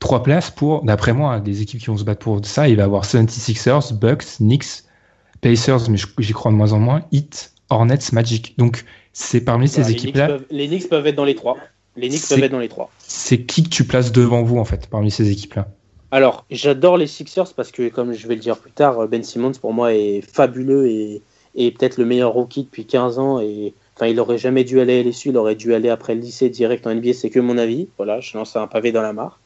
Trois places pour, d'après moi, hein, des équipes qui vont se battre pour ça. Il va y avoir 76ers, Bucks, Knicks, Pacers, mais j'y crois de moins en moins, Heat, Hornets, Magic. Donc, c'est parmi ces bah, équipes-là. Les Knicks peuvent être dans les trois. Les Knicks peuvent être dans les trois. C'est qui que tu places devant vous, en fait, parmi ces équipes-là? Alors, j'adore les Sixers parce que, comme je vais le dire plus tard, Ben Simmons pour moi est fabuleux et, peut-être le meilleur rookie depuis 15 ans. Et enfin, il aurait jamais dû aller à LSU, il aurait dû aller après le lycée direct en NBA. C'est que mon avis. Voilà, je lance un pavé dans la mare.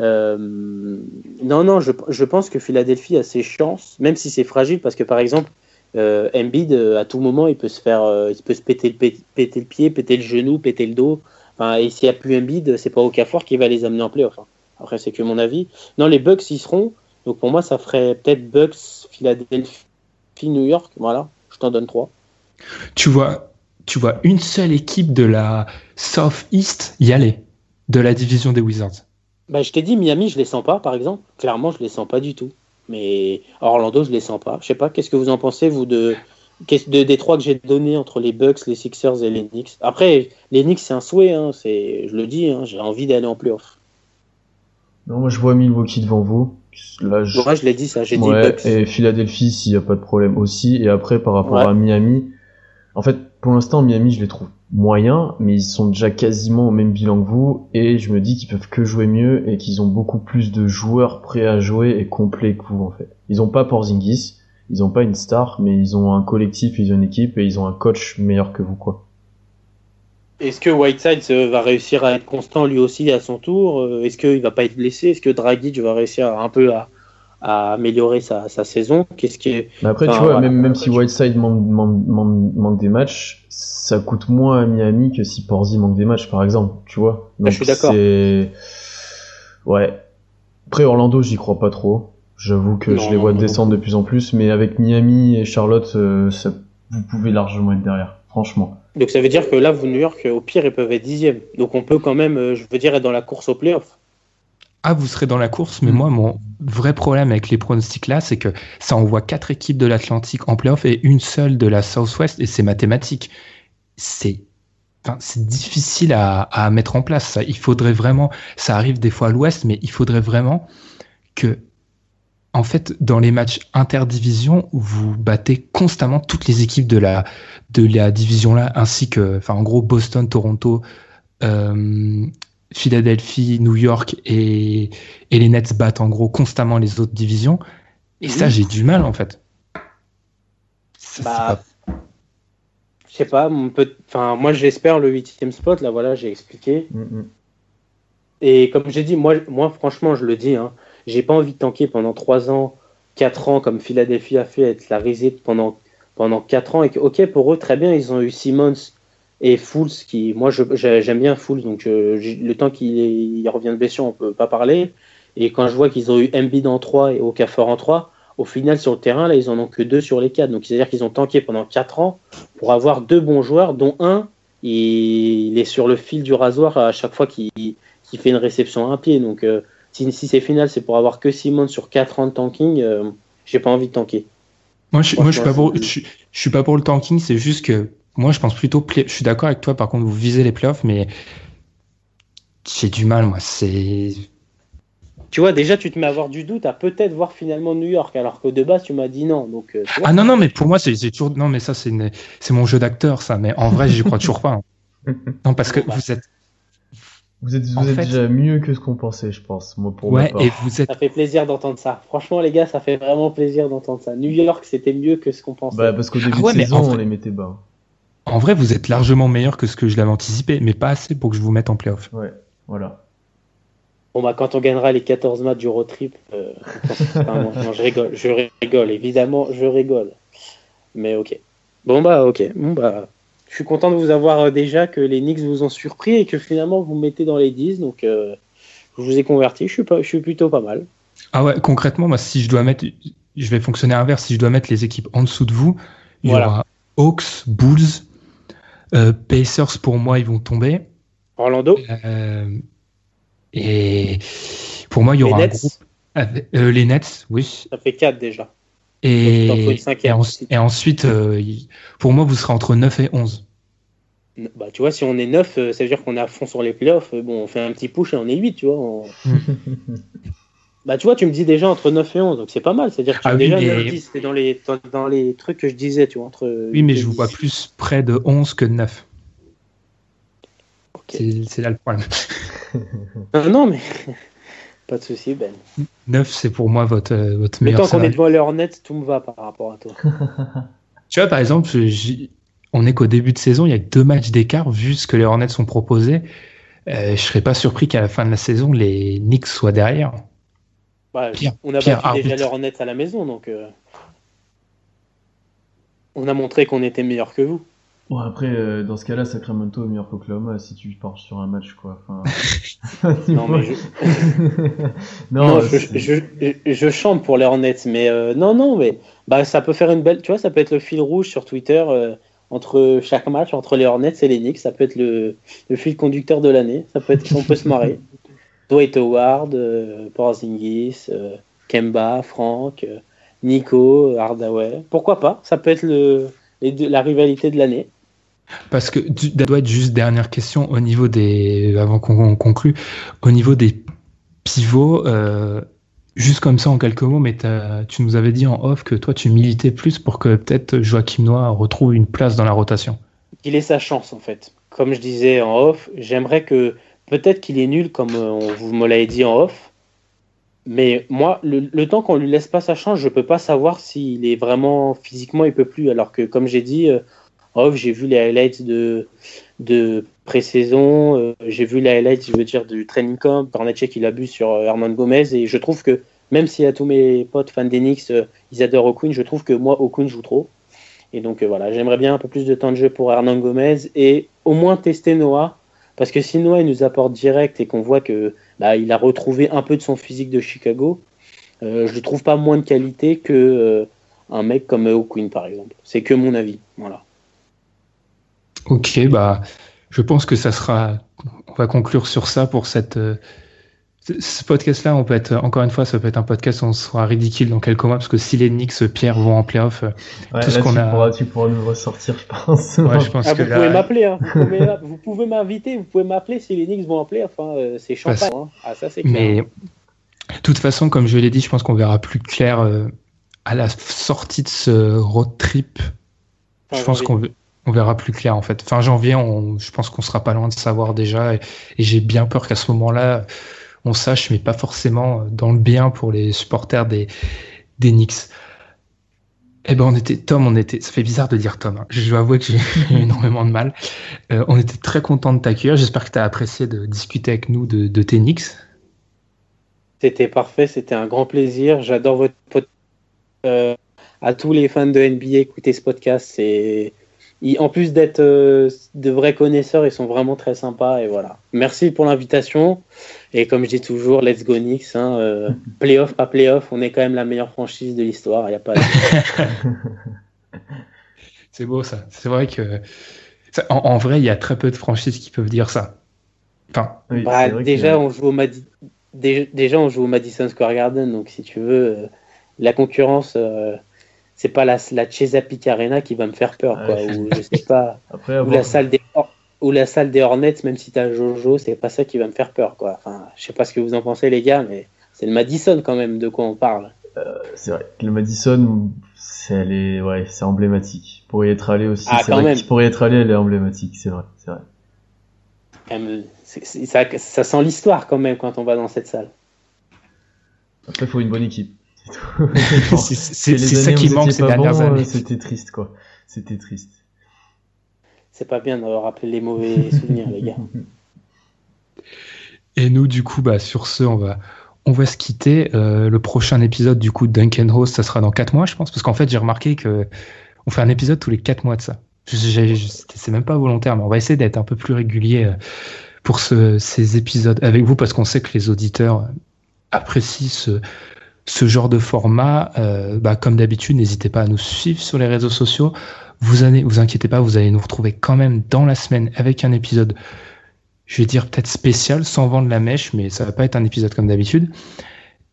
Euh, non, non, je, pense que Philadelphie a ses chances, même si c'est fragile, parce que par exemple, euh, Embiid, euh, à tout moment, il peut se faire, il peut se péter le, péter le pied, péter le genou, péter le dos. Enfin, et s'il n'y a plus Embiid, c'est pas Okafor qui va les amener en playoff. Hein. Après, c'est que mon avis. Non, les Bucks y seront. Donc pour moi, ça ferait peut-être Bucks, Philadelphie, New York. Voilà, je t'en donne trois. Tu vois, tu vois une seule équipe de la South East y aller, de la division des Wizards. Bah, je t'ai dit, Miami, je les sens pas, par exemple. Clairement, je les sens pas du tout. Mais Orlando, je les sens pas. Je sais pas, qu'est-ce que vous en pensez, vous, de, de des trois que j'ai donnés entre les Bucks, les Sixers et les Knicks? Après, les Knicks, c'est un souhait, hein, je le dis, hein, j'ai envie d'aller en playoff. Non, moi, je vois Milwaukee devant vous. Là, je... Moi, je l'ai dit, ça, j'ai dit Bucks. Et Philadelphie, s'il n'y a pas de problème aussi. Et après, par rapport à Miami, en fait, pour l'instant, Miami, je les trouve moyens, mais ils sont déjà quasiment au même bilan que vous, et je me dis qu'ils peuvent que jouer mieux et qu'ils ont beaucoup plus de joueurs prêts à jouer et complets que vous, en fait. Ils ont pas Porzingis, ils ont pas une star, mais ils ont un collectif, ils ont une équipe et ils ont un coach meilleur que vous, quoi. Est-ce que Whiteside euh, va réussir à être constant lui aussi à son tour? Euh, Est-ce qu'il va pas être blessé? Est-ce que Dragic va réussir un peu à, à améliorer sa, sa saison. Qu'est-ce qui est... Mais après, tu vois, même, même si Whiteside manque, manque, manque, des matchs, ça coûte moins à Miami que si Porzi manque des matchs, par exemple, tu vois. Donc, je suis d'accord. Ouais. Après, Orlando, j'y crois pas trop. J'avoue que je les vois descendre de plus en plus, mais avec Miami et Charlotte, euh, ça, vous pouvez largement être derrière, franchement. Donc ça veut dire que là, vous, New York, au pire, ils peuvent être dixième. Donc on peut quand même, euh, je veux dire, être dans la course au playoff ah, vous serez dans la course, mais mm. moi, mon vrai problème avec les pronostics là, c'est que ça envoie quatre équipes de l'Atlantique en playoff et une seule de la Southwest, et c'est mathématique. C'est Enfin, c'est difficile à, à, mettre en place. Ça. Il faudrait vraiment, ça arrive des fois à l'Ouest, mais il faudrait vraiment que, en fait, dans les matchs interdivision, vous battez constamment toutes les équipes de la de la division là, ainsi que, enfin, en gros, Boston, Toronto, euh, Philadelphie, New York et, les Nets battent en gros constamment les autres divisions. Et ça, j'ai du mal en fait. bah, je sais pas, enfin, moi j'espère le huitième spot, là voilà, j'ai expliqué. Mm. Et comme j'ai dit, moi, moi franchement, je le dis, hein, j'ai pas envie de tanker pendant 3 ans, 4 ans, comme Philadelphie a fait, être la risée pendant, pendant 4 ans. Et que, ok, pour eux, très bien, ils ont eu Simmons et Fools, qui, moi j'aime bien Fools, donc euh, le temps qu'il revient de blessure, on peut pas parler. Et quand je vois qu'ils ont eu Embiid en 3 et Okafor en 3, au final sur le terrain, là, ils en ont que deux sur les 4. Donc c'est-à-dire qu'ils ont tanké pendant 4 ans pour avoir deux bons joueurs, dont un, il est sur le fil du rasoir à chaque fois qu'il fait une réception à un pied. Donc euh, si, c'est final, c'est pour avoir que Simon sur 4 ans de tanking, euh, j'ai pas envie de tanker. Moi, je, moi, je suis pas pour, je suis pas pour le tanking, c'est juste que moi, je pense plutôt. Je suis d'accord avec toi, par contre, vous visez les playoffs, mais j'ai du mal, moi. C'est. Tu vois, déjà, tu te mets à avoir du doute à peut-être voir finalement New York, alors que de base, tu m'as dit non. Donc, euh, ah non, non, mais pour moi, c'est toujours. Non, mais ça, c'est mon jeu d'acteur, ça. Mais en vrai, j'y crois toujours pas. Hein. Non, parce que bah. vous êtes. Vous êtes, vous êtes déjà mieux que ce qu'on pensait, je pense. Moi, pour ouais, et vous êtes... Ça fait plaisir d'entendre ça. Franchement, les gars, ça fait vraiment plaisir d'entendre ça. New York, c'était mieux que ce qu'on pensait. Bah, parce qu'au début ah de saison, on les mettait bas. En vrai, vous êtes largement meilleur que ce que je l'avais anticipé, mais pas assez pour que je vous mette en playoff. Ouais, voilà. Bon, bah, quand on gagnera les 14 matchs du road trip, euh, je rigole, je rigole, évidemment, je rigole. Mais ok. Bon, bah, ok. Bon, bah, je suis content de vous avoir euh, déjà que les Knicks vous ont surpris et que finalement vous mettez dans les 10. Donc, euh, je vous ai converti. Je suis, pas, je suis plutôt pas mal. Ah ouais, concrètement, moi, si je dois mettre, je vais fonctionner inverse. Si je dois mettre les équipes en dessous de vous, il y aura Hawks, Bulls, Pacers, pour moi, ils vont tomber. Orlando euh, Et pour moi, il y aura un groupe. Euh, les Nets, oui. Ça fait 4 déjà. Et, et, ensuite, pour moi, vous serez entre 9 et 11. Bah, tu vois, si on est 9, ça veut dire qu'on est à fond sur les playoffs. Bon, on fait un petit push et on est 8, tu vois. Bah, tu vois, tu me dis déjà entre 9 et 11, donc c'est pas mal. C'est-à-dire que tu ah déjà 9 10, c'était dans les, dans les trucs que je disais, tu vois. Entre oui, mais je vous vois plus près de 11 que de 9. C'est là le problème. Euh, non, mais pas de souci, Ben. 9, c'est pour moi votre, euh, votre meilleur. Mais tant qu'on est devant leur net, tout me va par rapport à toi. tu vois, par exemple, on est qu'au début de saison, il y a deux matchs d'écart, vu ce que les Hornets sont proposés. Euh, je serais pas surpris qu'à la fin de la saison, les Knicks soient derrière. Bah, on a battu déjà leur net à la maison, donc euh, on a montré qu'on était meilleur que vous. Bon, après, euh, dans ce cas-là, Sacramento est meilleur qu'Oklahoma si tu pars sur un match, quoi. non, mais je... non, je, chante pour les Hornets, mais euh, non, non, mais bah, ça peut faire une belle. Tu vois, ça peut être le fil rouge sur Twitter entre chaque match, entre les Hornets et les Knicks. Ça peut être le, le fil conducteur de l'année. Ça peut être, on peut se marrer. Dwight Howard, euh, Porzingis, euh, Kemba, Frank, euh, Nico, Hardaway. Pourquoi pas? Ça peut être le, la rivalité de l'année. Parce que ça doit être juste dernière question au niveau des avant qu'on conclue au niveau des pivots juste comme ça en quelques mots mais tu nous avais dit en off que toi tu militais plus pour que peut-être Joachim Noah retrouve une place dans la rotation. Il ait sa chance en fait. Comme je disais en off, j'aimerais que peut-être qu'il est nul comme vous me l'avez dit en off mais moi, le, temps qu'on lui laisse pas sa chance, je peux pas savoir s'il est vraiment physiquement, il peut plus. Alors que, comme j'ai dit, euh, j'ai vu les highlights de, de pré-saison, euh, j'ai vu les highlights, je veux dire, du training camp, Barnetche qui bu sur euh, Herman Gomez, et je trouve que, même y a tous mes potes fans d'Enix, ils adorent Okun, je trouve que moi, Okun joue trop. Et donc voilà, j'aimerais bien un peu plus de temps de jeu pour Hernan Gomez et au moins tester Noah. Parce que si Noah il nous apporte direct et qu'on voit que bah, il a retrouvé un peu de son physique de Chicago. Euh, je ne trouve pas moins de qualité que euh, un mec comme O'Quinn par exemple. C'est que mon avis. Voilà. Ok, bah, je pense que ça sera. On va conclure sur ça pour cette. Euh, ce podcast-là, on peut être encore une fois, ça peut être un podcast où on sera ridicule dans quelques mois parce que si les Knicks, Pierre vont en playoff, tout ce qu'on a. tu pourras nous ressortir, je pense. Ouais, je pense ah, que vous, pouvez m'appeler, hein. vous pouvez m'inviter, vous pouvez m'appeler si les Knicks vont en playoff. Hein. Euh, c'est champagne. Hein. Ah, ça c'est clair. Mais de toute façon, comme je l'ai dit, je pense qu'on verra plus clair euh, à la sortie de ce road trip. je pense qu'on on verra plus clair en fait. Fin janvier, on, je pense qu'on sera pas loin de savoir déjà, et j'ai bien peur qu'à ce moment-là on sache, mais pas forcément dans le bien pour les supporters des, des Knicks. Eh ben, on était, Tom, on était, ça fait bizarre de dire Tom, hein. je dois avouer que j'ai eu énormément de mal. Euh, on était très content de t'accueillir. J'espère que tu as apprécié de discuter avec nous de, de tes Knicks. C'était parfait, c'était un grand plaisir. J'adore votre podcast. Euh, à tous les fans de NBA, écoutez ce podcast. C'est en plus d'être euh, de vrais connaisseurs, ils sont vraiment très sympas. Et voilà. Merci pour l'invitation. Et comme je dis toujours, let's go Knicks. Hein, euh, playoff, pas playoff, on est quand même la meilleure franchise de l'histoire. Il a pas. C'est beau ça. C'est vrai que en, vrai, il y a très peu de franchises qui peuvent dire ça. Enfin, bah, déjà, on joue au déjà, on joue au Madison Square Garden, donc si tu veux, euh, la concurrence c'est pas la, la Chesapeake Arena qui va me faire peur, quoi. ou je sais pas. ou la salle des ou la salle des Hornets, même si t'as Jojo, c'est pas ça qui va me faire peur, quoi. Enfin, je sais pas ce que vous en pensez, les gars, mais c'est le Madison quand même de quoi on parle. Euh, c'est vrai. Le Madison, c'est ouais, c'est emblématique. Pour y être allé aussi, ah, c'est vrai. Pour y être allé, elle est emblématique, c'est vrai, c'est vrai. ça, ça sent l'histoire quand même quand on va dans cette salle. Après, il faut une bonne équipe. C'est ça qui manque ces dernières années. C'était triste, quoi. C'était triste. C'est pas bien d'avoir rappelé les mauvais souvenirs, les gars. Et nous, du coup, bah, sur ce, on va, on va se quitter. Euh, le prochain épisode, du coup, de Duncan Rose, ça sera dans 4 mois, je pense. Parce qu'en fait, j'ai remarqué que on fait un épisode tous les 4 mois de ça. C'est même pas volontaire, mais on va essayer d'être un peu plus régulier euh, pour ce, ces épisodes avec vous, parce qu'on sait que les auditeurs apprécient ce, ce genre de format, euh, bah, comme d'habitude, n'hésitez pas à nous suivre sur les réseaux sociaux. Vous allez, vous inquiétez pas, vous allez nous retrouver quand même dans la semaine avec un épisode, je vais dire peut-être spécial, sans vendre la mèche, mais ça va pas être un épisode comme d'habitude.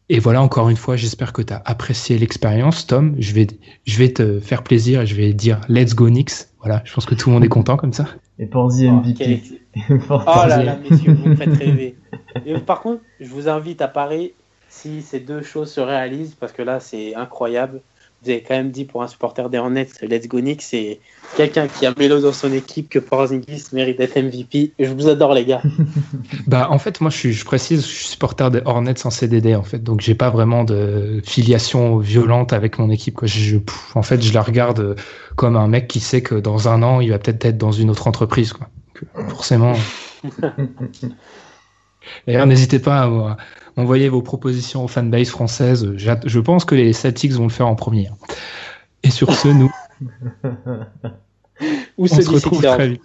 Et voilà, encore une fois, j'espère que tu as apprécié l'expérience, Tom. Je vais, je vais te faire plaisir et je vais dire Let's go Knicks. Voilà, je pense que tout le monde est content comme ça. Et pour The MVP. Oh, oh là là, messieurs, vous me faites rêver. par contre, je vous invite à Paris si ces deux choses se réalisent, parce que là, c'est incroyable. Vous avez quand même dit pour un supporter des Hornets, Let's Go Nick, c'est quelqu'un qui a Melo dans son équipe que Porzingis mérite d'être MVP. je vous adore, les gars. bah, en fait, moi, je, suis, je précise, je suis supporter des Hornets en CDD, en fait. Donc, j'ai pas vraiment de filiation violente avec mon équipe. Quoi. Je, en fait, je la regarde comme un mec qui sait que dans un an, il va peut-être être dans une autre entreprise. Quoi. forcément. D'ailleurs, n'hésitez pas à, envoyez vos propositions aux fanbase françaises. Je pense que les Celtics vont le faire en premier. Et sur ce, nous. Ou se retrouve très vite.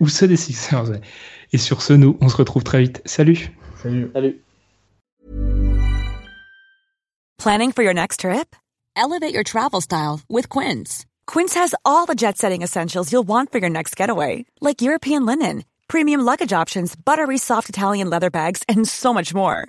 Ou ceux des Sixers. Et sur ce, nous, on se retrouve très vite. Salut. Salut. Salut. Planning for your next trip? Elevate your travel style with Quince. Quince has all the jet setting essentials you'll want for your next getaway, like European linen, premium luggage options, buttery soft Italian leather bags, and so much more.